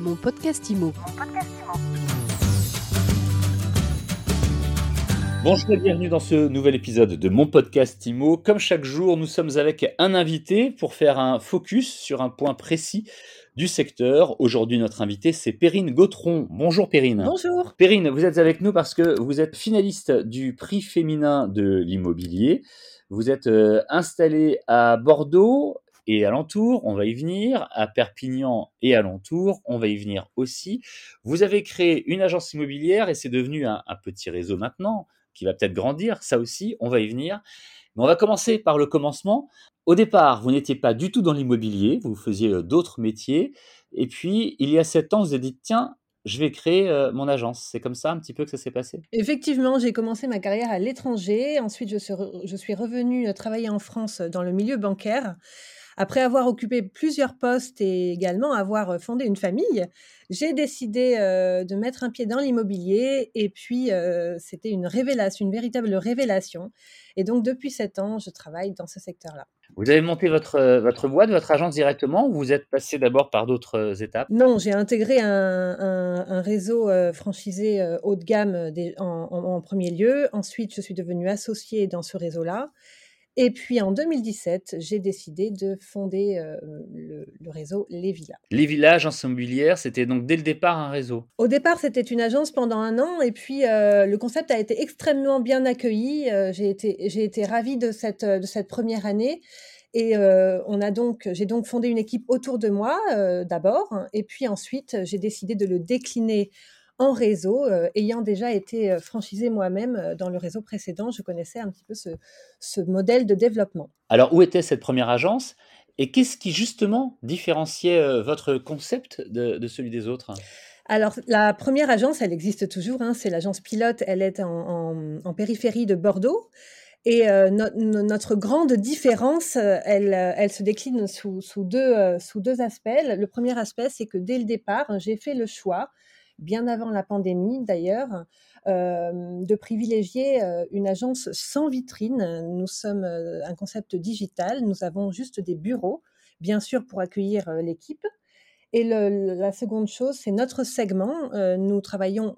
Mon podcast IMO. Bonjour et bienvenue dans ce nouvel épisode de mon podcast IMO. Comme chaque jour, nous sommes avec un invité pour faire un focus sur un point précis du secteur. Aujourd'hui, notre invité, c'est Perrine Gautron. Bonjour Perrine. Bonjour. Perrine, vous êtes avec nous parce que vous êtes finaliste du prix féminin de l'immobilier. Vous êtes euh, installée à Bordeaux et alentour, on va y venir, à Perpignan et alentour, on va y venir aussi. Vous avez créé une agence immobilière et c'est devenu un, petit réseau maintenant qui va peut-être grandir, ça aussi, on va y venir. Mais on va commencer par le commencement. Au départ, vous n'étiez pas du tout dans l'immobilier, vous faisiez euh, d'autres métiers. Et puis, il y a sept ans, vous avez dit, tiens, je vais créer euh, mon agence. C'est comme ça un petit peu que ça s'est passé? Effectivement, j'ai commencé ma carrière à l'étranger. Ensuite, je suis, revenue euh, travailler en France dans le milieu bancaire. Après avoir occupé plusieurs postes et également avoir euh, fondé une famille, j'ai décidé euh, de mettre un pied dans l'immobilier. Et puis, euh, c'était une révélation, une véritable révélation. Et donc, depuis sept ans, je travaille dans ce secteur-là. Vous avez monté votre, votre boîte, votre agence directement ou vous êtes passé d'abord par d'autres étapes? Non, j'ai intégré un, un- un réseau franchisé haut de gamme des- en, en- en premier lieu. Ensuite, je suis devenue associée dans ce réseau-là. Et puis en 2017, j'ai décidé de fonder euh, le, le réseau Les Villas. Les villages immobilières, c'était donc dès le départ un réseau. Au départ, c'était une agence pendant un an, et puis euh, le concept a été extrêmement bien accueilli. Euh, j'ai été, j'ai été ravie de cette, de cette première année. Et euh, on a donc, j'ai donc fondé une équipe autour de moi euh, d'abord, et puis ensuite j'ai décidé de le décliner en réseau, euh, ayant déjà été euh, franchisée moi-même euh, dans le réseau précédent. Je connaissais un petit peu ce, ce modèle de développement. Alors, où était cette première agence et qu'est-ce qui justement différenciait votre concept de, de celui des autres? Alors, la première agence, elle existe toujours, hein, c'est l'agence pilote, elle est en, en- en périphérie de Bordeaux. Et euh, no- no- notre grande différence, elle, elle se décline sous, sous deux, sous deux aspects. Le premier aspect, c'est que dès le départ, j'ai fait le choix, bien avant la pandémie d'ailleurs, euh, de privilégier euh, une agence sans vitrine. Nous sommes euh, un concept digital, nous avons juste des bureaux, bien sûr pour accueillir l'équipe. Et le- la seconde chose, c'est notre segment. Euh, nous travaillons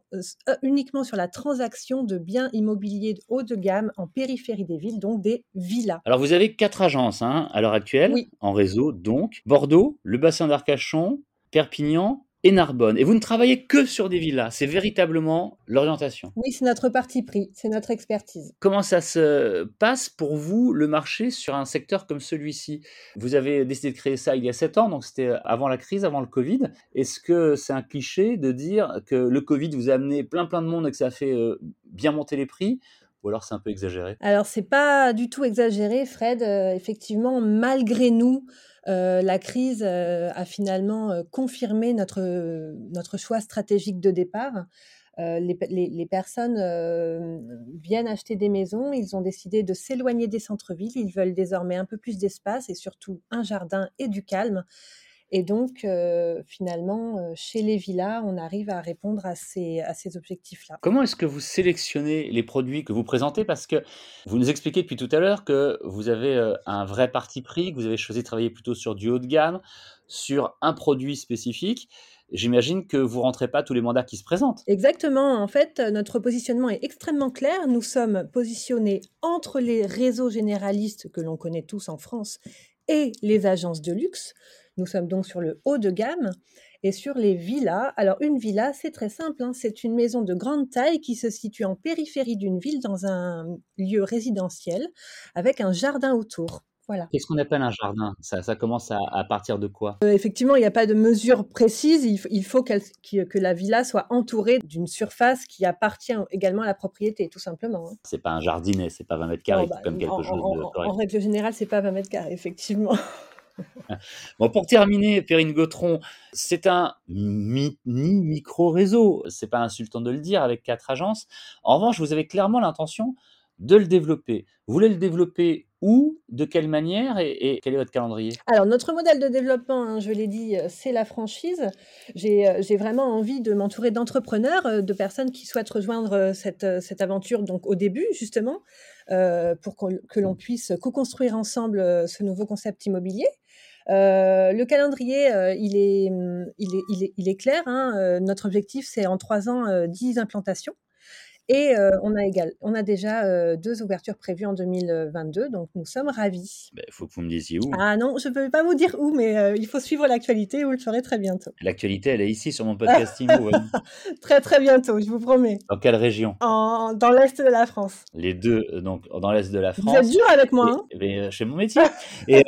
uniquement sur la transaction de biens immobiliers haut de gamme en périphérie des villes, donc des villas. Alors, vous avez quatre agences hein, à l'heure actuelle Oui. en réseau, donc Bordeaux, le bassin d'Arcachon, Perpignan et Narbonne. Et vous ne travaillez que sur des villas. C'est véritablement l'orientation. Oui, c'est notre parti pris, c'est notre expertise. Comment ça se passe pour vous, le marché, sur un secteur comme celui-ci? Vous avez décidé de créer ça il y a sept ans, donc c'était avant la crise, avant le Covid. Est-ce que c'est un cliché de dire que le Covid vous a amené plein plein de monde et que ça a fait euh, bien monter les prix? Ou alors c'est un peu exagéré? Alors, c'est pas du tout exagéré, Fred. Euh, effectivement, malgré nous, euh, la crise euh, a finalement euh, confirmé notre, notre choix stratégique de départ. Les, les- les personnes viennent acheter des maisons, ils ont décidé de s'éloigner des centres-villes, ils veulent désormais un peu plus d'espace et surtout un jardin et du calme. Et donc, euh, finalement, euh, chez les villas, on arrive à répondre à ces, à ces objectifs-là. Comment est-ce que vous sélectionnez les produits que vous présentez? Parce que vous nous expliquez depuis tout à l'heure que vous avez euh, un vrai parti pris, que vous avez choisi de travailler plutôt sur du haut de gamme, sur un produit spécifique. J'imagine que vous rentrez pas tous les mandats qui se présentent. Exactement. En fait, notre positionnement est extrêmement clair. Nous sommes positionnés entre les réseaux généralistes que l'on connaît tous en France et les agences de luxe. Nous sommes donc sur le haut de gamme et sur les villas. Alors, une villa, c'est très simple. hein. C'est une maison de grande taille qui se situe en périphérie d'une ville dans un lieu résidentiel avec un jardin autour. Voilà. Qu'est-ce qu'on appelle un jardin? Ça, ça commence à, à partir de quoi? Euh, effectivement, il n'y a pas de mesure précise. Il, faut que la villa soit entourée d'une surface qui appartient également à la propriété, tout simplement. hein. C'est pas un jardinet, c'est pas 20 mètres carrés, bah, comme quelque en, chose en- de en- correct. en règle générale, c'est pas 20 mètres carrés, effectivement. Bon, pour terminer, Perrine Gautron, c'est un mini micro-réseau. C'est pas insultant de le dire avec quatre agences. En revanche, vous avez clairement l'intention de le développer. Vous voulez le développer où, de quelle manière et, quel est votre calendrier? Alors, notre modèle de développement, hein, je l'ai dit, euh, c'est la franchise. J'ai euh, j'ai vraiment envie de m'entourer d'entrepreneurs, euh, de personnes qui souhaitent rejoindre cette, cette aventure donc au début, justement, pour qu'on- que l'on puisse co-construire ensemble euh, ce nouveau concept immobilier. le calendrier, il est, mmh, il, est, il, est, il, est, clair. Hein, notre objectif, c'est en trois ans, 10 implantations. Et on, a égal, on a déjà deux ouvertures prévues en 2022, donc nous sommes ravis. Il faut que vous me disiez où. Ah non, je ne peux pas vous dire où, mais il faut suivre l'actualité, vous le ferez très bientôt. L'actualité, elle est ici sur mon podcast Imo. très très bientôt, je vous promets. Dans quelle région? En, Dans l'Est de la France. Les deux, donc dans l'Est de la France. Vous êtes dur avec moi. hein mais, je fais mon métier. et,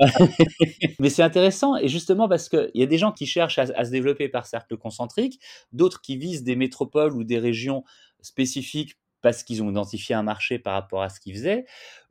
mais c'est intéressant, et justement parce qu'il y a des gens qui cherchent à, à se développer par cercle concentrique, d'autres qui visent des métropoles ou des régions spécifiques parce qu'ils ont identifié un marché par rapport à ce qu'ils faisaient.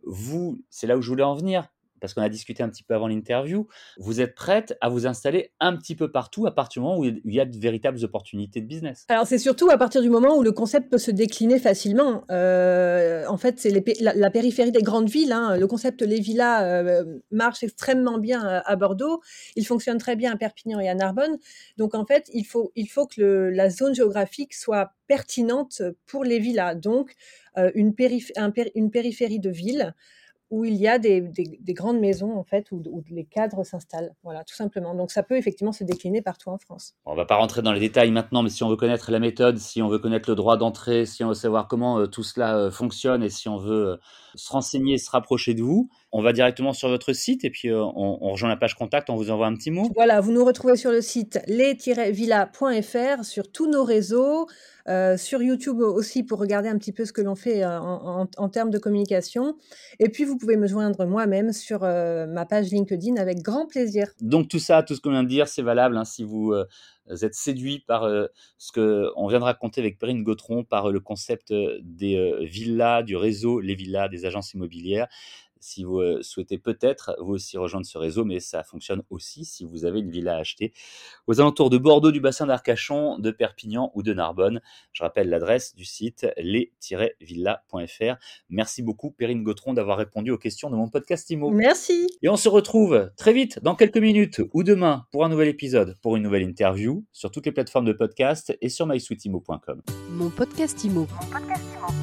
Vous, c'est là où je voulais en venir parce qu'on a discuté un petit peu avant l'interview, vous êtes prête à vous installer un petit peu partout à partir du moment où il y a de véritables opportunités de business? Alors c'est surtout à partir du moment où le concept peut se décliner facilement. Euh, en fait, c'est la, périphérie des grandes villes. Hein. Le concept Les Villas euh, marche extrêmement bien à, Bordeaux. Il fonctionne très bien à Perpignan et à Narbonne. Donc en fait, il faut, il faut que la zone géographique soit pertinente pour les villas. Donc euh, une, une périphérie de ville où il y a des, grandes maisons en fait où, les cadres s'installent. Voilà, tout simplement. Donc ça peut effectivement se décliner partout en France. On va pas rentrer dans les détails maintenant, mais si on veut connaître la méthode, si on veut connaître le droit d'entrée, si on veut savoir comment euh, tout cela euh, fonctionne et si on veut euh, se renseigner, se rapprocher de vous, on va directement sur votre site et puis on, rejoint la page contact, on vous envoie un petit mot. Voilà, vous nous retrouvez sur le site les-villa.fr, sur tous nos réseaux, euh, sur YouTube aussi pour regarder un petit peu ce que l'on fait euh, en, termes de communication. Et puis, vous pouvez me joindre moi-même sur euh, ma page LinkedIn avec grand plaisir. Donc, tout ça, tout ce qu'on vient de dire, c'est valable hein, si vous êtes séduit par ce qu'on vient de raconter avec Perrine Gautron, par le concept des villas, du réseau, les villas, des agences immobilières si vous euh, souhaitez peut-être vous aussi rejoindre ce réseau, mais ça fonctionne aussi si vous avez une villa à acheter aux alentours de Bordeaux, du bassin d'Arcachon, de Perpignan ou de Narbonne. Je rappelle l'adresse du site les-villas.fr. Merci beaucoup Perrine Gautron d'avoir répondu aux questions de mon podcast IMO. Merci. Et on se retrouve très vite dans quelques minutes ou demain pour un nouvel épisode, pour une nouvelle interview sur toutes les plateformes de podcast et sur mysweetimo.com. Mon podcast IMO. Mon podcast IMO.